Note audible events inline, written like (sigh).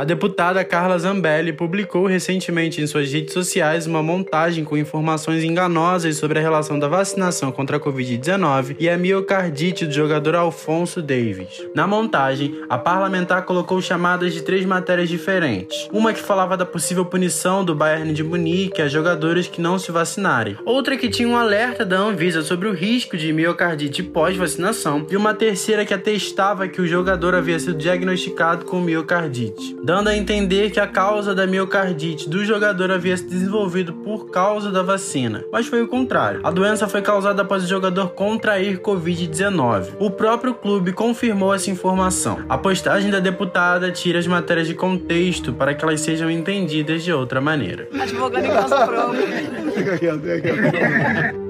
A deputada Carla Zambelli publicou recentemente em suas redes sociais uma montagem com informações enganosas sobre a relação da vacinação contra a Covid-19 e a miocardite do jogador Alfonso Davis. Na montagem, a parlamentar colocou chamadas de três matérias diferentes. Uma que falava da possível punição do Bayern de Munique a jogadores que não se vacinarem. Outra que tinha um alerta da Anvisa sobre o risco de miocardite pós-vacinação. E uma terceira que atestava que o jogador havia sido diagnosticado com miocardite, dando a entender que a causa da miocardite do jogador havia se desenvolvido por causa da vacina. Mas foi o contrário. A doença foi causada após o jogador contrair Covid-19. O próprio clube confirmou essa informação. A postagem da deputada tira as matérias de contexto para que elas sejam entendidas de outra maneira. Advogado em causa própria. (laughs)